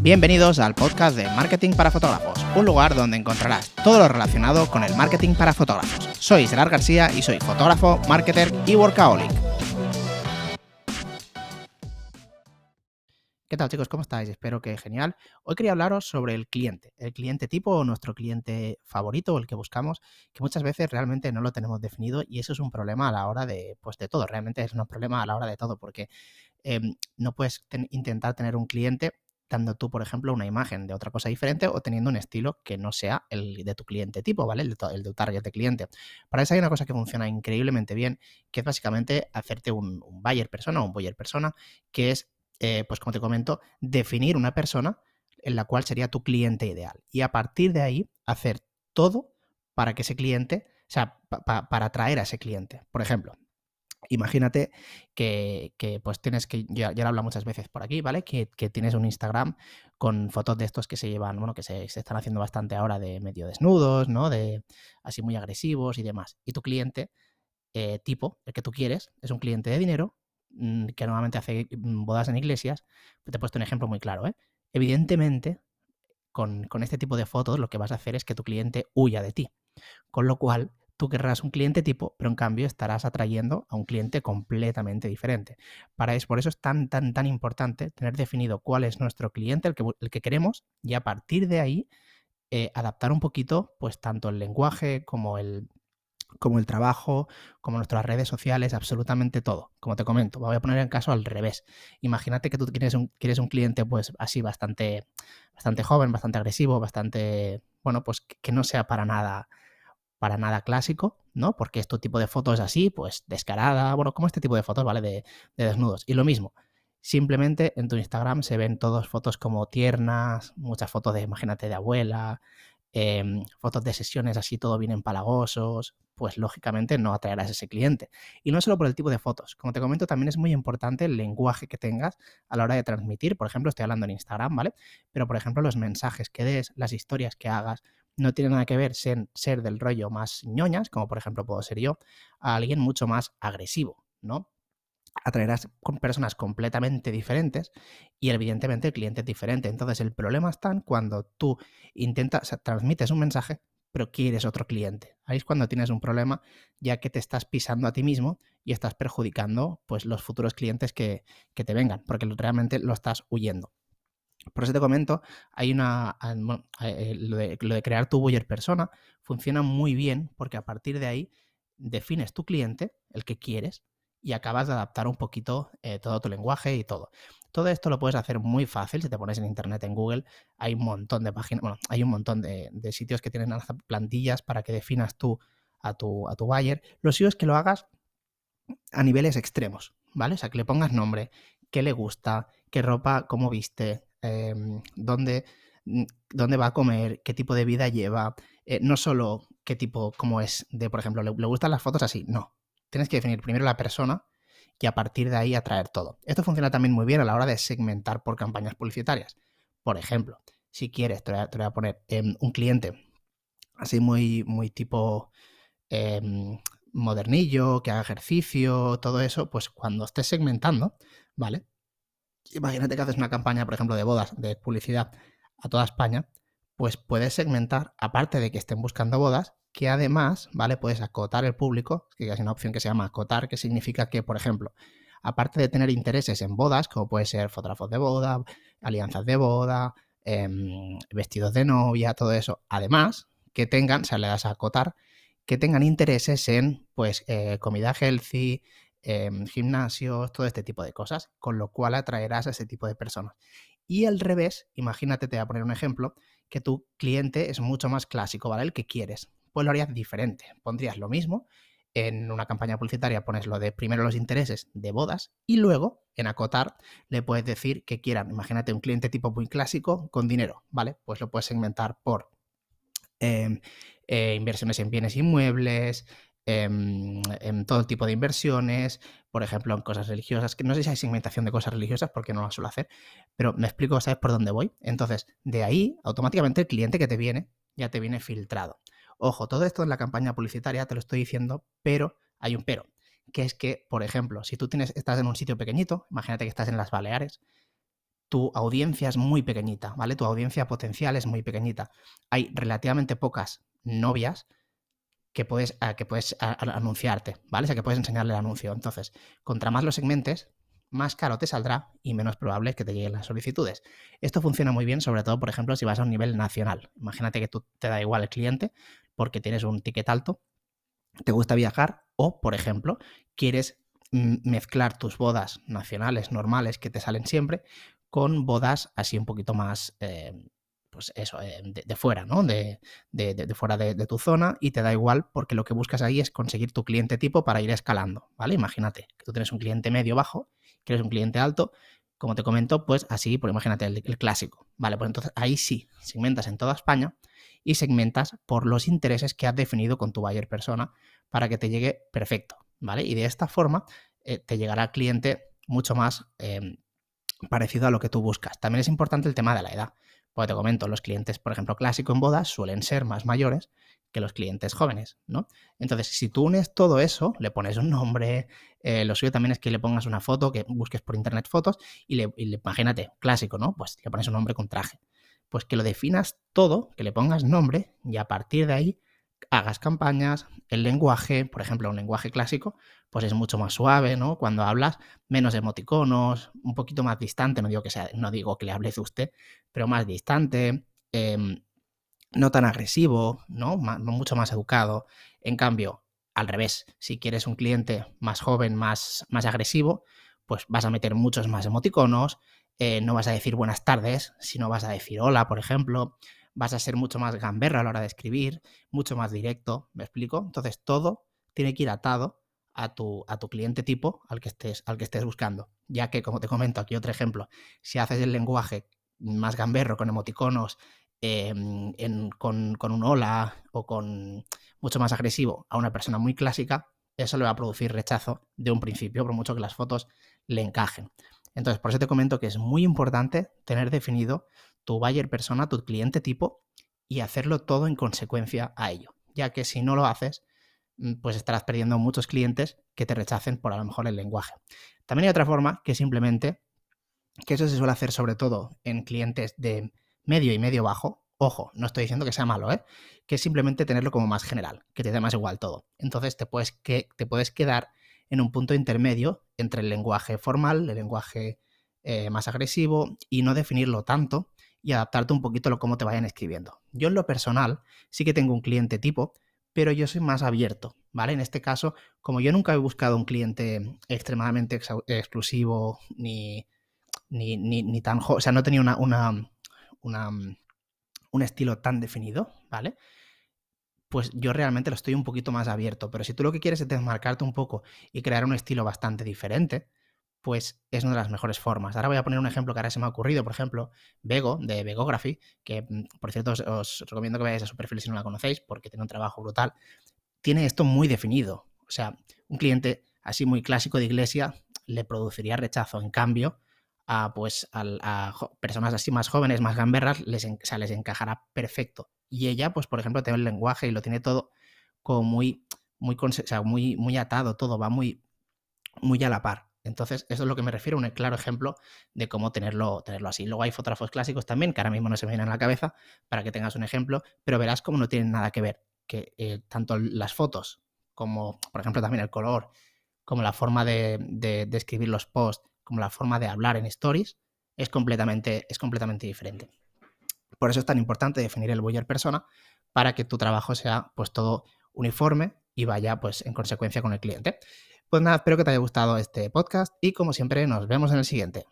Bienvenidos al podcast de Marketing para Fotógrafos, un lugar donde encontrarás todo lo relacionado con el marketing para fotógrafos. Soy Gerard García y soy fotógrafo, marketer y workaholic. ¿Qué tal chicos? ¿Cómo estáis? Espero que genial. Hoy quería hablaros sobre el cliente, el cliente tipo o nuestro cliente favorito el que buscamos, que muchas veces realmente no lo tenemos definido y eso es un problema a la hora de, pues de todo, realmente es un problema a la hora de todo porque em, no puedes intentar tener un cliente dando tú, por ejemplo, una imagen de otra cosa diferente o teniendo un estilo que no sea el de tu cliente tipo, ¿vale? El de, el de tu target de cliente. Para eso hay una cosa que funciona increíblemente bien, que es básicamente hacerte un, buyer persona o un buyer persona, que es, eh, pues como te comento, definir una persona en la cual sería tu cliente ideal. Y a partir de ahí, hacer todo para que ese cliente, o sea, para atraer a ese cliente. Por ejemplo, Imagínate que, pues tienes que, ya, lo hablo muchas veces por aquí, ¿vale? Que, tienes un Instagram con fotos de estos que se llevan, bueno, que se, están haciendo bastante ahora de medio desnudos, ¿no? De así muy agresivos y demás. Y tu cliente eh, tipo, el que tú quieres, es un cliente de dinero mm, que normalmente hace mm, bodas en iglesias. Te he puesto un ejemplo muy claro, ¿eh? Evidentemente, con, con este tipo de fotos lo que vas a hacer es que tu cliente huya de ti. Con lo cual, tú querrás un cliente tipo, pero en cambio estarás atrayendo a un cliente completamente diferente. Para eso, por eso es tan, tan, tan importante tener definido cuál es nuestro cliente, el que, el que queremos, y a partir de ahí eh, adaptar un poquito, pues tanto el lenguaje como el, como el trabajo, como nuestras redes sociales, absolutamente todo. Como te comento, voy a poner el caso al revés. Imagínate que tú quieres un, quieres un cliente, pues así, bastante, bastante joven, bastante agresivo, bastante, bueno, pues que no sea para nada para nada clásico, ¿no? Porque este tipo de fotos así, pues descarada, bueno, como este tipo de fotos, ¿vale? De, desnudos. Y lo mismo, simplemente en tu Instagram se ven todas fotos como tiernas, muchas fotos de, imagínate, de abuela, em, fotos de sesiones así, todo bien empalagosos, pues lógicamente no atraerás a ese cliente. Y no solo por el tipo de fotos, como te comento, también es muy importante el lenguaje que tengas a la hora de transmitir. Por ejemplo, estoy hablando en Instagram, ¿vale? Pero por ejemplo, los mensajes que des, las historias que hagas, no tiene nada que ver ser, ser del rollo más ñoñas, como por ejemplo puedo ser yo, a alguien mucho más agresivo, ¿no? Atraerás con personas completamente diferentes y evidentemente el cliente es diferente. Entonces el problema está cuando tú intentas, transmites un mensaje, pero quieres otro cliente. Ahí es cuando tienes un problema, ya que te estás pisando a ti mismo y estás perjudicando pues, los futuros clientes que, que te vengan, porque realmente lo estás huyendo. Por eso te comento, hay una. Ah, eh, lo, de, crear tu buyer persona funciona muy bien porque a partir de ahí defines tu cliente, el que quieres, y acabas de adaptar un poquito eh, todo tu lenguaje y todo. Todo esto lo puedes hacer muy fácil si te pones en internet, en Google. Hay un montón de páginas, bueno, hay un montón de, sitios que tienen plantillas para que definas tú a tu, a tu buyer. Lo suyo es que lo hagas a niveles extremos, ¿vale? O sea, que le pongas nombre, qué le gusta, qué ropa, cómo viste, Em, dónde, dónde, va a comer, qué tipo de vida lleva, eh, no solo qué tipo, cómo es de, por ejemplo, le, gustan las fotos así, no. Tienes que definir primero la persona y a partir de ahí atraer todo. Esto funciona también muy bien a la hora de segmentar por campañas publicitarias. Por ejemplo, si quieres, te voy a, poner em, un cliente así muy, muy tipo em, modernillo, que haga ejercicio, todo eso, pues cuando estés segmentando, ¿vale? Imagínate que haces una campaña, por ejemplo, de bodas, de publicidad a toda España, pues puedes segmentar, aparte de que estén buscando bodas, que además, ¿vale? Puedes acotar el público, que es una opción que se llama acotar, que significa que, por ejemplo, aparte de tener intereses en bodas, como puede ser fotógrafos de boda, alianzas de boda, em, vestidos de novia, todo eso, además, que tengan, o sea, le das a acotar, que tengan intereses en, pues, eh, comida healthy, Em, gimnasios, todo este tipo de cosas, con lo cual atraerás a ese tipo de personas. Y al revés, imagínate, te voy a poner un ejemplo, que tu cliente es mucho más clásico, ¿vale? El que quieres. Pues lo harías diferente. Pondrías lo mismo. En una campaña publicitaria pones lo de primero los intereses de bodas y luego en acotar le puedes decir que quieran. Imagínate un cliente tipo muy clásico con dinero, ¿vale? Pues lo puedes segmentar por em, eh, inversiones en bienes inmuebles, en, todo tipo de inversiones, por ejemplo, en cosas religiosas, que no sé si hay segmentación de cosas religiosas porque no la suelo hacer, pero me explico, ¿sabes por dónde voy? Entonces, de ahí, automáticamente el cliente que te viene ya te viene filtrado. Ojo, todo esto en la campaña publicitaria te lo estoy diciendo, pero hay un pero, que es que, por ejemplo, si tú tienes, estás en un sitio pequeñito, imagínate que estás en las Baleares, tu audiencia es muy pequeñita, ¿vale? Tu audiencia potencial es muy pequeñita. Hay relativamente pocas novias que puedes, que puedes anunciarte, ¿vale? O sea, que puedes enseñarle el anuncio. Entonces, contra más lo segmentes, más caro te saldrá y menos probable que te lleguen las solicitudes. Esto funciona muy bien, sobre todo, por ejemplo, si vas a un nivel nacional. Imagínate que tú te da igual el cliente porque tienes un ticket alto, te gusta viajar o, por ejemplo, quieres mezclar tus bodas nacionales normales que te salen siempre con bodas así un poquito más, eh, pues eso, eh, de, fuera, ¿no? De, fuera de, tu zona y te da igual porque lo que buscas ahí es conseguir tu cliente tipo para ir escalando, ¿vale? Imagínate que tú tienes un cliente medio bajo, quieres un cliente alto, como te comento, pues así, pues imagínate el, clásico, ¿vale? Pues entonces ahí sí, segmentas en toda España y segmentas por los intereses que has definido con tu buyer persona para que te llegue perfecto, ¿vale? Y de esta forma eh, te llegará cliente mucho más em, parecido a lo que tú buscas. También es importante el tema de la edad. Porque te comento, los clientes, por ejemplo, clásico en bodas suelen ser más mayores que los clientes jóvenes, ¿no? Entonces, si tú unes todo eso, le pones un nombre, eh, lo suyo también es que le pongas una foto, que busques por internet fotos y le, y le, imagínate, clásico, ¿no? Pues le pones un nombre con traje. Pues que lo definas todo, que le pongas nombre y a partir de ahí hagas campañas, el lenguaje, por ejemplo, un lenguaje clásico, pues es mucho más suave, ¿no? Cuando hablas, menos emoticonos, un poquito más distante, no digo que sea, no digo que le hables usted, pero más distante, em, no tan agresivo, ¿no? mucho más educado. En cambio, al revés, si quieres un cliente más joven, más, más agresivo, pues vas a meter muchos más emoticonos, eh, no vas a decir buenas tardes, sino vas a decir hola, por ejemplo, vas a ser mucho más gamberra a la hora de escribir, mucho más directo, ¿me explico? Entonces todo tiene que ir atado a tu, a tu cliente tipo al que, estés, al que estés buscando, ya que, como te comento aquí otro ejemplo, si haces el lenguaje más gamberro con emoticonos, em, con, con un hola o con mucho más agresivo a una persona muy clásica, eso le va a producir rechazo de un principio, por mucho que las fotos le encajen. Entonces, por eso te comento que es muy importante tener definido tu buyer persona, tu cliente tipo, y hacerlo todo en consecuencia a ello, ya que si no lo haces, mm, pues estarás perdiendo muchos clientes que te rechacen por a lo mejor el lenguaje. También hay otra forma que simplemente, que eso se suele hacer sobre todo en clientes de medio y medio bajo, ojo, no estoy diciendo que sea malo, ¿eh? que es simplemente tenerlo como más general, que te dé más igual todo. Entonces te puedes, que, te puedes quedar en un punto intermedio entre el lenguaje formal, el lenguaje eh, más agresivo y no definirlo tanto y adaptarte un poquito a lo cómo te vayan escribiendo. Yo en lo personal sí que tengo un cliente tipo, pero yo soy más abierto, ¿vale? En este caso, como yo nunca he buscado un cliente extremadamente exclusivo ni, ni, ni, tan... O sea, no tenía una, una, una, un estilo tan definido, ¿vale? Pues yo realmente lo estoy un poquito más abierto, pero si tú lo que quieres es desmarcarte un poco y crear un estilo bastante diferente, pues es una de las mejores formas. Ahora voy a poner un ejemplo que ahora se me ha ocurrido, por ejemplo, Vego, de Vegography, que mm, por cierto os, recomiendo que vayáis a su perfil si no la conocéis, porque tiene un trabajo brutal. Tiene esto muy definido. O sea, un cliente así muy clásico de iglesia le produciría rechazo. En cambio, a, pues, a, personas así más jóvenes, más gamberras, les, les encajará perfecto. Y ella, pues, por ejemplo, tiene el lenguaje y lo tiene todo como muy, muy, muy, muy atado, todo va muy, muy a la par. Entonces, eso es lo que me refiero, un claro ejemplo de cómo tenerlo, tenerlo así. Luego hay fotógrafos clásicos también, que ahora mismo no se me vienen a la cabeza, para que tengas un ejemplo, pero verás cómo no tienen nada que ver, que eh, tanto las fotos como, por ejemplo, también el color, como la forma de, de, escribir los posts, como la forma de hablar en stories, es completamente, es completamente diferente. Por eso es tan importante definir el buyer persona para que tu trabajo sea pues todo uniforme y vaya pues en consecuencia con el cliente. Pues nada, espero que te haya gustado este podcast y como siempre nos vemos en el siguiente.